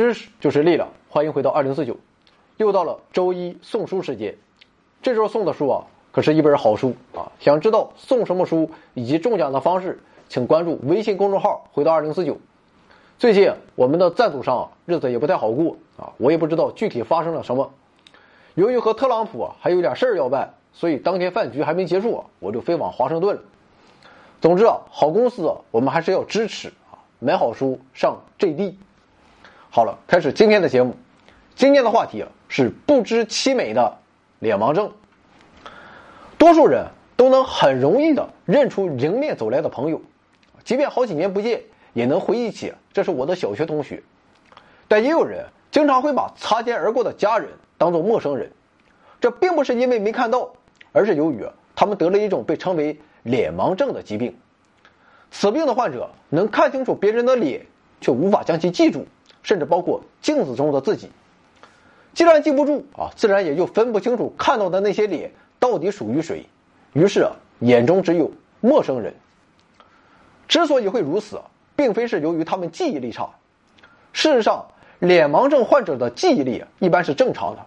知识就是力量，欢迎回到二零四九，又到了周一送书时间。这周送的书啊，可是一本好书啊！想知道送什么书以及中奖的方式，请关注微信公众号“回到二零四九”。最近我们的赞助商啊，日子也不太好过啊，我也不知道具体发生了什么。由于和特朗普啊还有点事儿要办，所以当天饭局还没结束啊，我就飞往华盛顿了。总之啊，好公司啊，我们还是要支持啊，买好书上 JD。好了，开始今天的节目。今天的话题是不知其美的脸盲症。多数人都能很容易的认出迎面走来的朋友，即便好几年不见，也能回忆起这是我的小学同学。但也有人经常会把擦肩而过的家人当做陌生人，这并不是因为没看到，而是由于他们得了一种被称为脸盲症的疾病。此病的患者能看清楚别人的脸，却无法将其记住，甚至包括镜子中的自己。既然记不住啊，自然也就分不清楚看到的那些脸到底属于谁，于是啊，眼中只有陌生人。之所以会如此，并非是由于他们记忆力差，事实上，脸盲症患者的记忆力一般是正常的，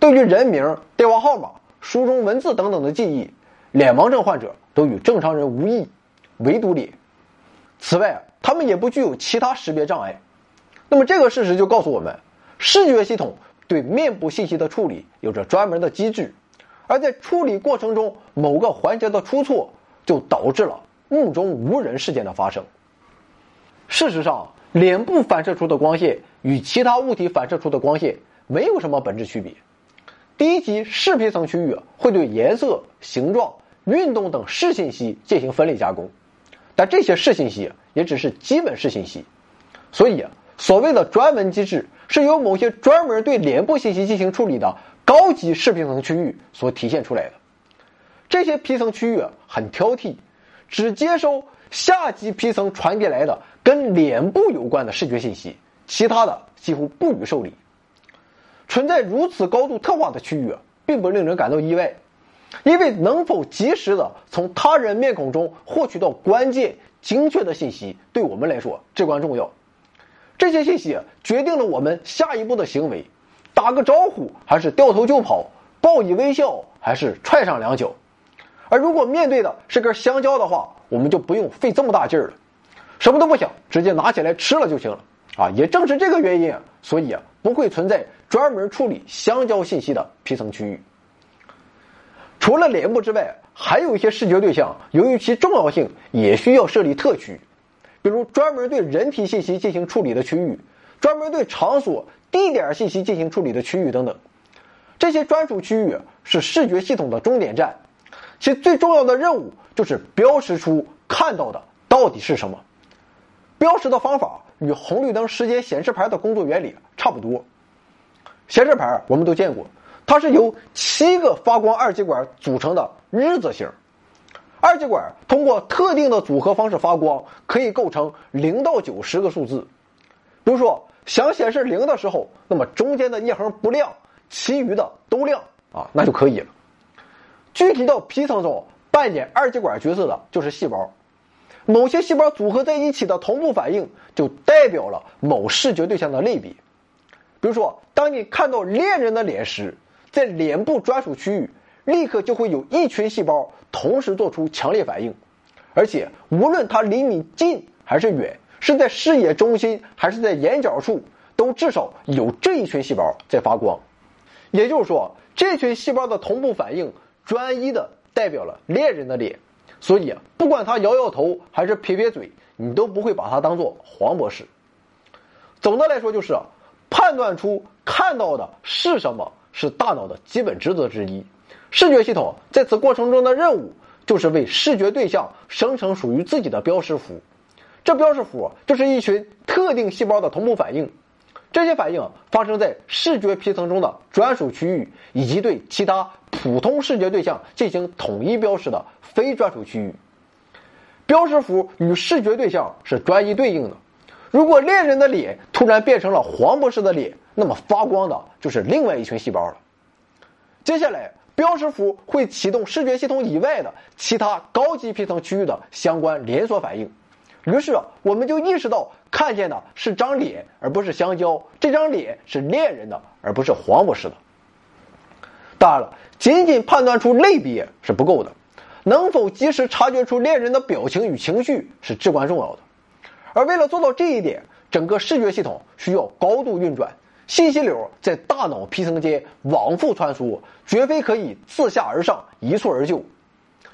对于人名、电话号码、书中文字等等的记忆，脸盲症患者都与正常人无异，唯独脸。此外，他们也不具有其他识别障碍。那么，这个事实就告诉我们，视觉系统。对面部信息的处理有着专门的机制，而在处理过程中某个环节的出错，就导致了目中无人事件的发生。事实上，脸部反射出的光线与其他物体反射出的光线没有什么本质区别。第一级视皮层区域会对颜色、形状、运动等视信息进行分类加工，但这些视信息也只是基本视信息，所以所谓的专门机制。是由某些专门对脸部信息进行处理的高级视皮层区域所体现出来的。这些皮层区域很挑剔，只接收下级皮层传递来的跟脸部有关的视觉信息，其他的几乎不予受理。存在如此高度特化的区域，并不令人感到意外，因为能否及时的从他人面孔中获取到关键精确的信息，对我们来说至关重要。这些信息决定了我们下一步的行为：打个招呼还是掉头就跑，报以微笑还是踹上两脚。而如果面对的是根香蕉的话，我们就不用费这么大劲儿了，什么都不想，直接拿起来吃了就行了。啊，也正是这个原因，所以啊，不会存在专门处理香蕉信息的皮层区域。除了脸部之外，还有一些视觉对象，由于其重要性，也需要设立特区。比如专门对人体信息进行处理的区域，专门对场所、地点信息进行处理的区域等等，这些专属区域是视觉系统的终点站，其最重要的任务就是标识出看到的到底是什么。标识的方法与红绿灯时间显示牌的工作原理差不多。显示牌我们都见过，它是由七个发光二极管组成的日字形。二极管通过特定的组合方式发光，可以构成零到九十个数字。比如说，想显示零的时候，那么中间的一横不亮，其余的都亮啊，那就可以了。具体到皮层中扮演二极管角色的就是细胞，某些细胞组合在一起的同步反应，就代表了某视觉对象的类别。比如说，当你看到恋人的脸时，在脸部专属区域。立刻就会有一群细胞同时做出强烈反应，而且无论它离你近还是远，是在视野中心还是在眼角处，都至少有这一群细胞在发光。也就是说，这群细胞的同步反应专一的代表了恋人的脸，所以不管他摇摇头还是撇撇嘴，你都不会把他当做黄博士。总的来说，就是判断出看到的是什么，是大脑的基本职责之一。视觉系统在此过程中的任务，就是为视觉对象生成属于自己的标识符。这标识符就是一群特定细胞的同步反应，这些反应发生在视觉皮层中的专属区域，以及对其他普通视觉对象进行统一标识的非专属区域。标识符与视觉对象是专一对应的。如果恋人的脸突然变成了黄博士的脸，那么发光的就是另外一群细胞了。接下来。标识符会启动视觉系统以外的其他高级皮层区域的相关连锁反应，于是我们就意识到看见的是张脸，而不是香蕉。这张脸是恋人的，而不是黄博士的。当然了，仅仅判断出类别是不够的，能否及时察觉出恋人的表情与情绪是至关重要的。而为了做到这一点，整个视觉系统需要高度运转，信息流在大脑皮层间往复穿梭，绝非可以自下而上一蹴而就。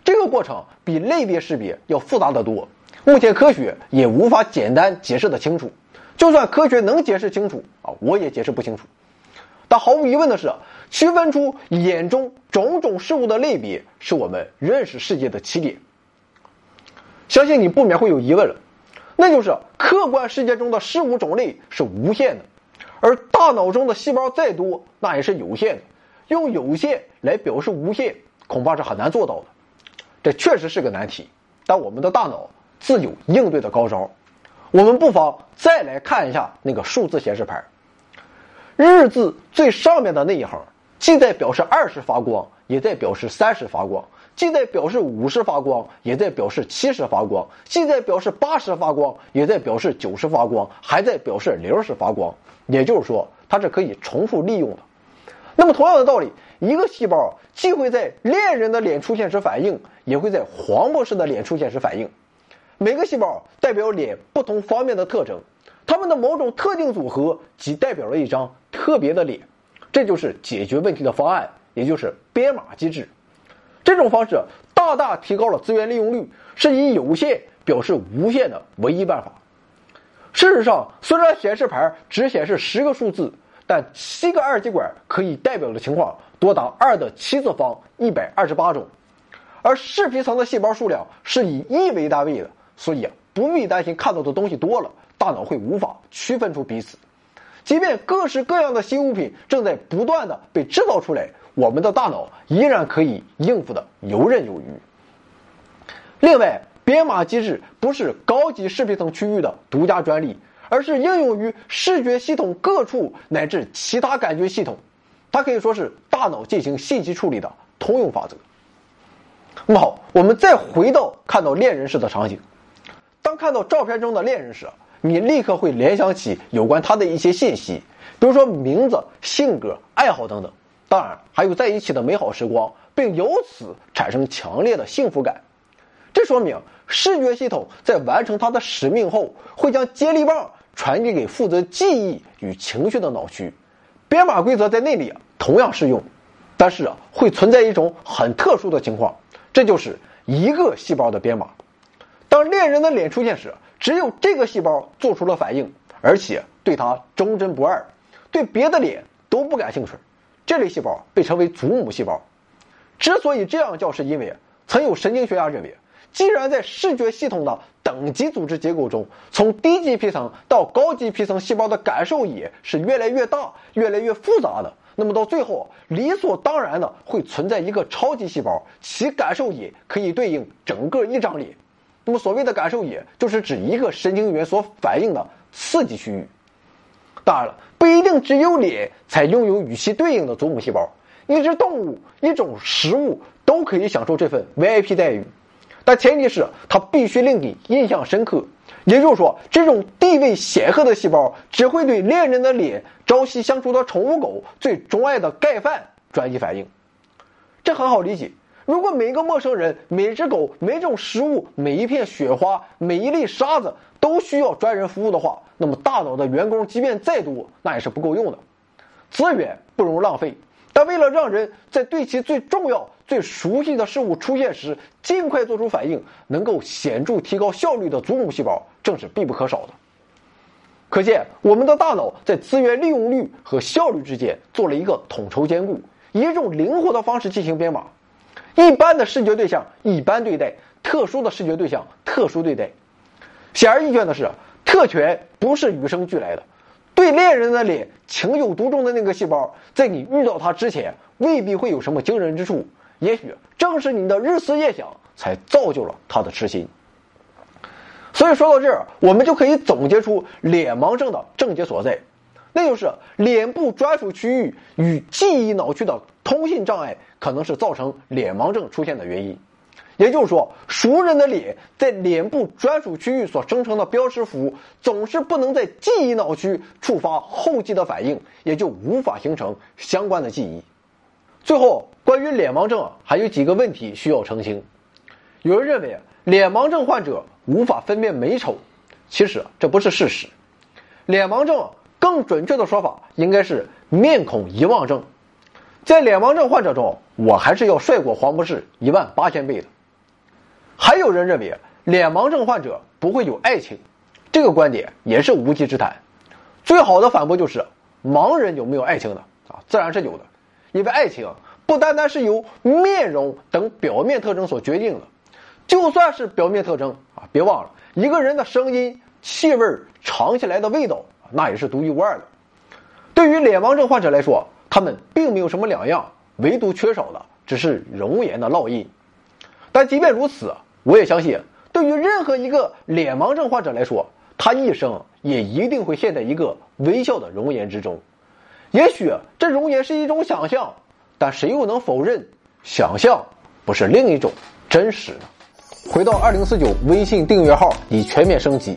这个过程比类别识别要复杂得多。目前科学也无法简单解释得清楚，就算科学能解释清楚啊，我也解释不清楚。但毫无疑问的是，区分出眼中种种事物的类别，是我们认识世界的起点。相信你不免会有疑问了，那就是客观世界中的事物种类是无限的，而大脑中的细胞再多，那也是有限的。用有限来表示无限，恐怕是很难做到的。这确实是个难题，但我们的大脑。自有应对的高招，我们不妨再来看一下那个数字显示牌。日字最上面的那一行，既在表示二十发光，也在表示三十发光；既在表示五十发光，也在表示七十发光；既在表示八十发光，也在表示九十发光，还在表示零十发光。也就是说，它是可以重复利用的。那么，同样的道理，一个细胞既会在恋人的脸出现时反应，也会在黄博士的脸出现时反应。每个细胞代表脸不同方面的特征，它们的某种特定组合即代表了一张特别的脸，这就是解决问题的方案，也就是编码机制。这种方式大大提高了资源利用率，是以有限表示无限的唯一办法。事实上，虽然显示牌只显示十个数字，但七个二极管可以代表的情况多达二的七次方一百二十八种，而视皮层的细胞数量是以亿为单位的。所以啊，不必担心看到的东西多了，大脑会无法区分出彼此。即便各式各样的新物品正在不断的被制造出来，我们的大脑依然可以应付的游刃有余。另外，编码机制不是高级视皮层区域的独家专利，而是应用于视觉系统各处乃至其他感觉系统，它可以说是大脑进行信息处理的通用法则。那么好，我们再回到看到恋人时的场景。当看到照片中的恋人时，你立刻会联想起有关他的一些信息，比如说名字、性格、爱好等等。当然，还有在一起的美好时光，并由此产生强烈的幸福感。这说明视觉系统在完成它的使命后，会将接力棒传递给负责记忆与情绪的脑区。编码规则在那里同样适用，但是啊，会存在一种很特殊的情况，这就是一个细胞的编码。当恋人的脸出现时，只有这个细胞做出了反应，而且对它忠贞不二，对别的脸都不感兴趣。这类细胞被称为祖母细胞。之所以这样叫，是因为曾有神经学家认为，既然在视觉系统的等级组织结构中，从低级皮层到高级皮层细胞的感受野是越来越大、越来越复杂的，那么到最后理所当然的会存在一个超级细胞，其感受野可以对应整个一张脸。那么，所谓的感受野，就是指一个神经元所反映的刺激区域。当然了，不一定只有脸才拥有与其对应的祖母细胞，一只动物、一种食物都可以享受这份 VIP 待遇，但前提是它必须令你印象深刻。也就是说，这种地位显赫的细胞只会对恋人的脸、朝夕相处的宠物狗、最钟爱的盖饭转移反应。这很好理解。如果每个陌生人、每只狗、每种食物、每一片雪花、每一粒沙子都需要专人服务的话，那么大脑的员工即便再多，那也是不够用的。资源不容浪费，但为了让人在对其最重要、最熟悉的事物出现时尽快做出反应，能够显著提高效率的祖母细胞，正是必不可少的。可见，我们的大脑在资源利用率和效率之间做了一个统筹兼顾，以一种灵活的方式进行编码。一般的视觉对象一般对待，特殊的视觉对象特殊对待。显而易见的是，特权不是与生俱来的。对恋人的脸情有独钟的那个细胞，在你遇到他之前，未必会有什么惊人之处。也许正是你的日思夜想，才造就了他的痴心。所以说到这儿，我们就可以总结出脸盲症的症结所在，那就是脸部专属区域与记忆脑区的通信障碍。可能是造成脸盲症出现的原因，也就是说，熟人的脸在脸部专属区域所生成的标识符，总是不能在记忆脑区触发后继的反应，也就无法形成相关的记忆。最后，关于脸盲症还有几个问题需要澄清。有人认为脸盲症患者无法分辨美丑，其实这不是事实。脸盲症更准确的说法应该是面孔遗忘症。在脸盲症患者中，我还是要帅过黄博士一万八千倍的。还有人认为脸盲症患者不会有爱情，这个观点也是无稽之谈。最好的反驳就是，盲人有没有爱情呢？啊，自然是有的，因为爱情不单单是由面容等表面特征所决定的。就算是表面特征啊，别忘了一个人的声音、气味、尝起来的味道，那也是独一无二的。对于脸盲症患者来说，他们并没有什么两样，唯独缺少的只是容颜的烙印。但即便如此，我也相信，对于任何一个脸盲症患者来说，他一生也一定会陷在一个微笑的容颜之中。也许这容颜是一种想象，但谁又能否认想象不是另一种真实呢？回到二零四九微信订阅号已全面升级，